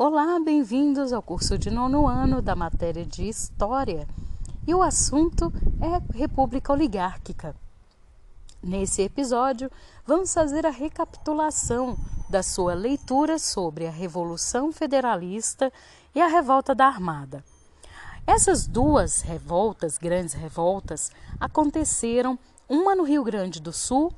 Olá, bem-vindos ao curso de nono ano da matéria de História. E o assunto é República Oligárquica. Nesse episódio, vamos fazer a recapitulação da sua leitura sobre a Revolução Federalista e a Revolta da Armada. Essas duas revoltas, grandes revoltas, aconteceram uma no Rio Grande do Sul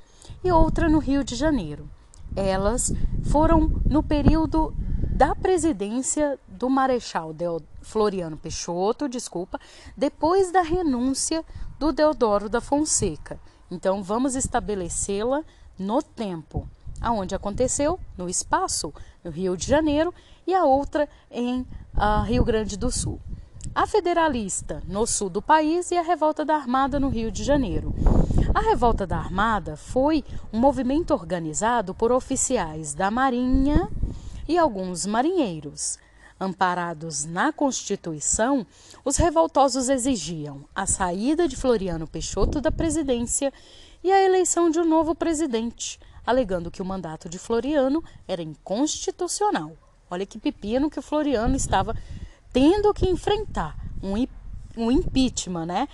e outra no Rio de Janeiro. Elas foram no período da presidência do Marechal Floriano Peixoto, desculpa, depois da renúncia do Deodoro da Fonseca. Então vamos estabelecê-la no tempo, aonde aconteceu no espaço, no Rio de Janeiro, e a outra em uh, Rio Grande do Sul. A federalista no sul do país e a revolta da Armada no Rio de Janeiro. A revolta da Armada foi um movimento organizado por oficiais da Marinha e alguns marinheiros. Amparados na Constituição, os revoltosos exigiam a saída de Floriano Peixoto da presidência e a eleição de um novo presidente, alegando que o mandato de Floriano era inconstitucional. Olha que pepino que o Floriano estava tendo que enfrentar um, um impeachment, né?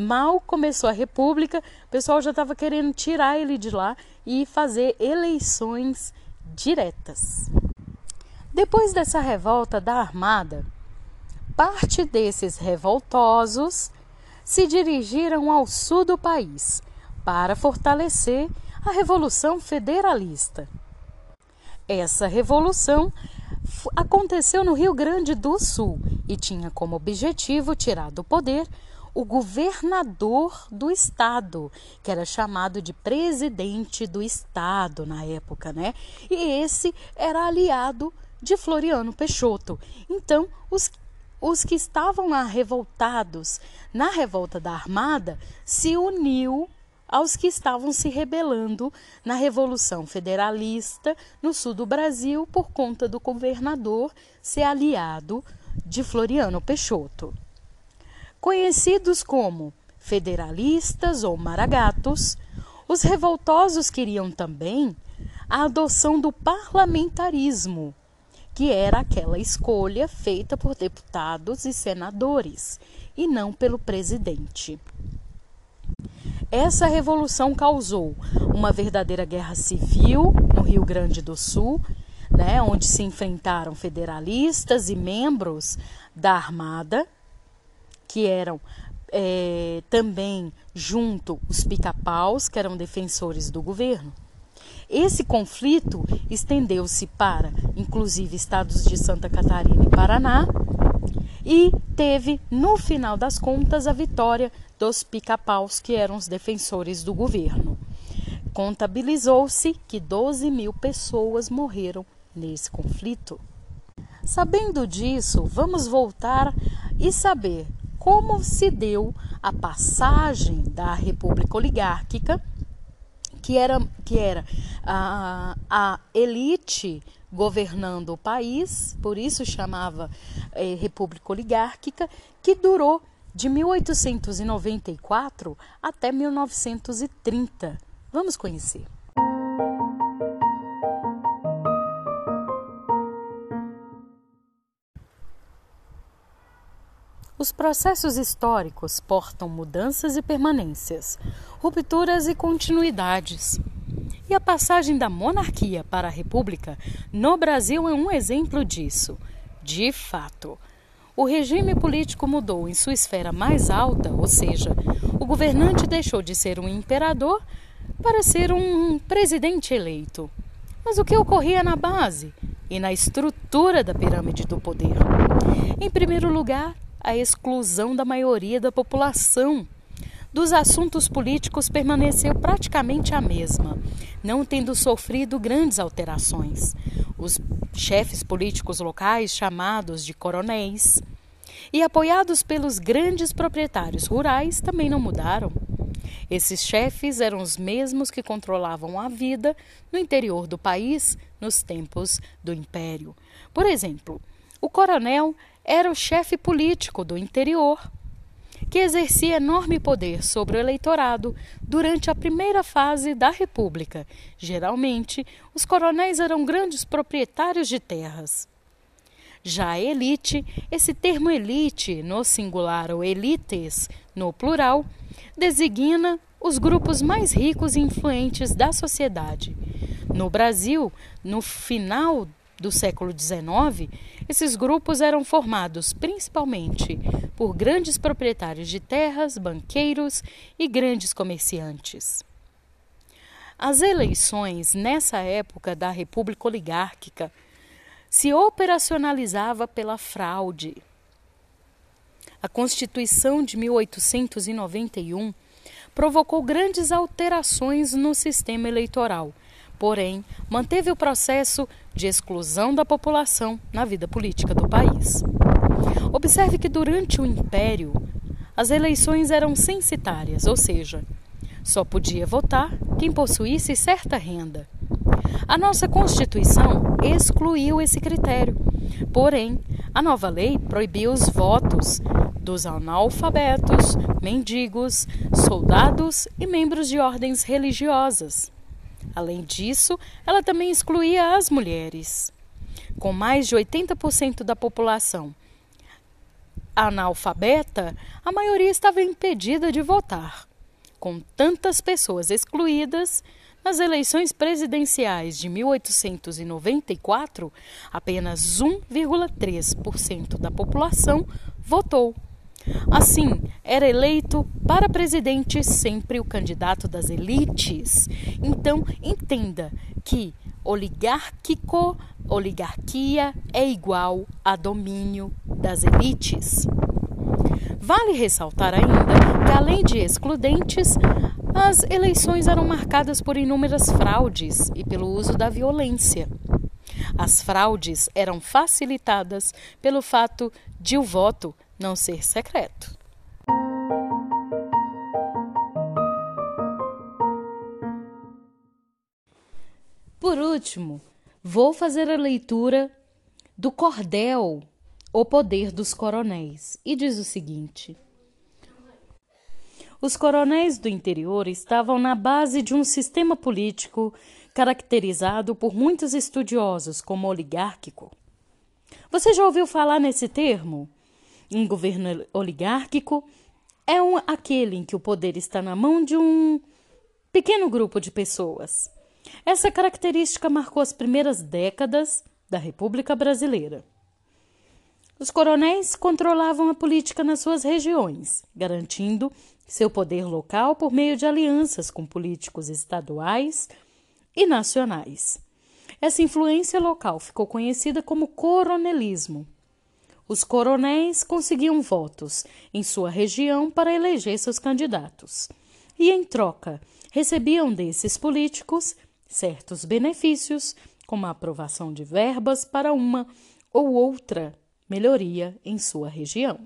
Mal começou a República, o pessoal já estava querendo tirar ele de lá e fazer eleições diretas. Depois dessa revolta da Armada, parte desses revoltosos se dirigiram ao sul do país para fortalecer a Revolução Federalista. Essa revolução aconteceu no Rio Grande do Sul e tinha como objetivo tirar do poder o governador do estado, que era chamado de presidente do estado na época, né? E esse era aliado de Floriano Peixoto. Então, os, os que estavam lá revoltados na revolta da Armada se uniu aos que estavam se rebelando na Revolução Federalista no sul do Brasil por conta do governador ser aliado de Floriano Peixoto. Conhecidos como federalistas ou maragatos, os revoltosos queriam também a adoção do parlamentarismo, que era aquela escolha feita por deputados e senadores, e não pelo presidente. Essa revolução causou uma verdadeira guerra civil no Rio Grande do Sul, né, onde se enfrentaram federalistas e membros da Armada, que eram é, também junto os pica-paus, que eram defensores do governo. Esse conflito estendeu-se para, inclusive, estados de Santa Catarina e Paraná, e teve, no final das contas, a vitória dos pica-paus, que eram os defensores do governo. Contabilizou-se que 12 mil pessoas morreram nesse conflito. Sabendo disso, vamos voltar e saber como se deu a passagem da República Oligárquica que era, que era a, a elite governando o país, por isso chamava eh, República Oligárquica, que durou de 1894 até 1930. Vamos conhecer. Os processos históricos portam mudanças e permanências, rupturas e continuidades. E a passagem da monarquia para a república no Brasil é um exemplo disso. De fato, o regime político mudou em sua esfera mais alta, ou seja, o governante deixou de ser um imperador para ser um presidente eleito. Mas o que ocorria na base e na estrutura da pirâmide do poder? Em primeiro lugar, a exclusão da maioria da população. Dos assuntos políticos permaneceu praticamente a mesma, não tendo sofrido grandes alterações. Os chefes políticos locais, chamados de coronéis, e apoiados pelos grandes proprietários rurais, também não mudaram. Esses chefes eram os mesmos que controlavam a vida no interior do país nos tempos do Império. Por exemplo, o coronel era o chefe político do interior, que exercia enorme poder sobre o eleitorado durante a primeira fase da República. Geralmente, os coronéis eram grandes proprietários de terras. Já a elite, esse termo elite no singular ou elites no plural, designa os grupos mais ricos e influentes da sociedade. No Brasil, no final do século XIX, esses grupos eram formados principalmente por grandes proprietários de terras, banqueiros e grandes comerciantes. As eleições nessa época da República Oligárquica se operacionalizava pela fraude. A Constituição de 1891 provocou grandes alterações no sistema eleitoral, porém, manteve o processo de exclusão da população na vida política do país. Observe que durante o Império, as eleições eram censitárias, ou seja, só podia votar quem possuísse certa renda. A nossa Constituição excluiu esse critério. Porém, a nova lei proibiu os votos dos analfabetos, mendigos, soldados e membros de ordens religiosas. Além disso, ela também excluía as mulheres. Com mais de 80% da população analfabeta, a maioria estava impedida de votar. Com tantas pessoas excluídas, nas eleições presidenciais de 1894, apenas 1,3% da população votou. Assim, era eleito para presidente sempre o candidato das elites. Então, entenda que oligárquico, oligarquia é igual a domínio das elites. Vale ressaltar ainda que, além de excludentes, as eleições eram marcadas por inúmeras fraudes e pelo uso da violência. As fraudes eram facilitadas pelo fato de o voto não ser secreto. Por último, vou fazer a leitura do cordel O Poder dos Coronéis e diz o seguinte. Os coronéis do interior estavam na base de um sistema político caracterizado por muitos estudiosos como oligárquico. Você já ouviu falar nesse termo? Um governo oligárquico é um, aquele em que o poder está na mão de um pequeno grupo de pessoas. Essa característica marcou as primeiras décadas da República Brasileira. Os coronéis controlavam a política nas suas regiões, garantindo seu poder local por meio de alianças com políticos estaduais e nacionais. Essa influência local ficou conhecida como coronelismo. Os coronéis conseguiam votos em sua região para eleger seus candidatos e, em troca, recebiam desses políticos certos benefícios, como a aprovação de verbas para uma ou outra melhoria em sua região.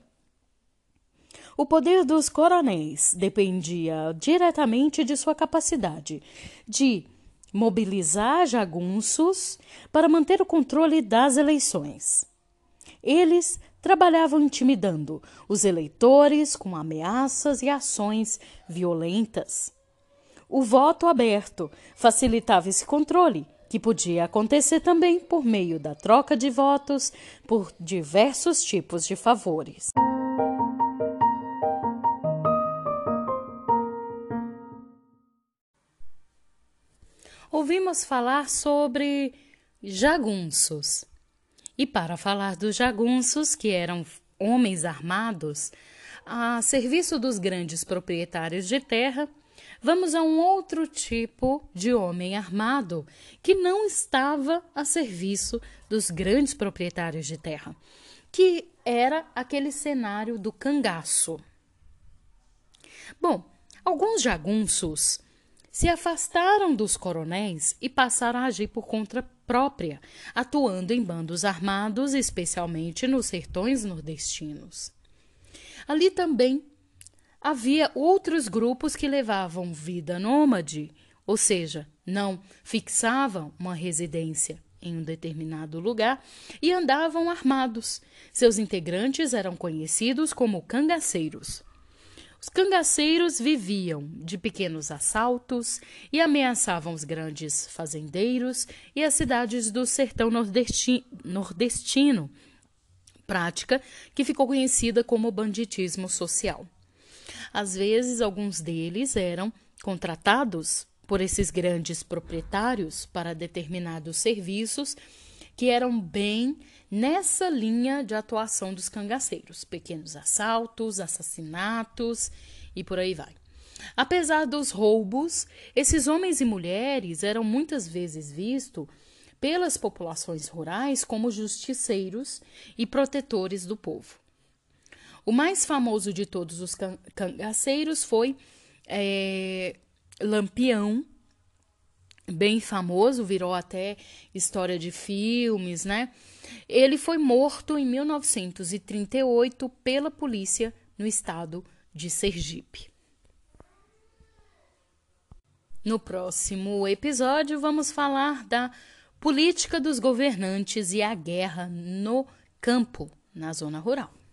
O poder dos coronéis dependia diretamente de sua capacidade de mobilizar jagunços para manter o controle das eleições. Eles trabalhavam intimidando os eleitores com ameaças e ações violentas. O voto aberto facilitava esse controle, que podia acontecer também por meio da troca de votos por diversos tipos de favores. ouvimos falar sobre jagunços. E para falar dos jagunços, que eram homens armados, a serviço dos grandes proprietários de terra, vamos a um outro tipo de homem armado que não estava a serviço dos grandes proprietários de terra, que era aquele cenário do cangaço. Bom, alguns jagunços se afastaram dos coronéis e passaram a agir por conta própria, atuando em bandos armados, especialmente nos sertões nordestinos. Ali também havia outros grupos que levavam vida nômade, ou seja, não fixavam uma residência em um determinado lugar e andavam armados. Seus integrantes eram conhecidos como cangaceiros. Os cangaceiros viviam de pequenos assaltos e ameaçavam os grandes fazendeiros e as cidades do sertão nordestino, prática que ficou conhecida como banditismo social. Às vezes, alguns deles eram contratados por esses grandes proprietários para determinados serviços que eram bem nessa linha de atuação dos cangaceiros, pequenos assaltos, assassinatos e por aí vai. Apesar dos roubos, esses homens e mulheres eram muitas vezes vistos pelas populações rurais como justiceiros e protetores do povo. O mais famoso de todos os cangaceiros foi é, Lampião, bem famoso, virou até história de filmes, né? Ele foi morto em 1938 pela polícia no estado de Sergipe. No próximo episódio, vamos falar da política dos governantes e a guerra no campo, na zona rural.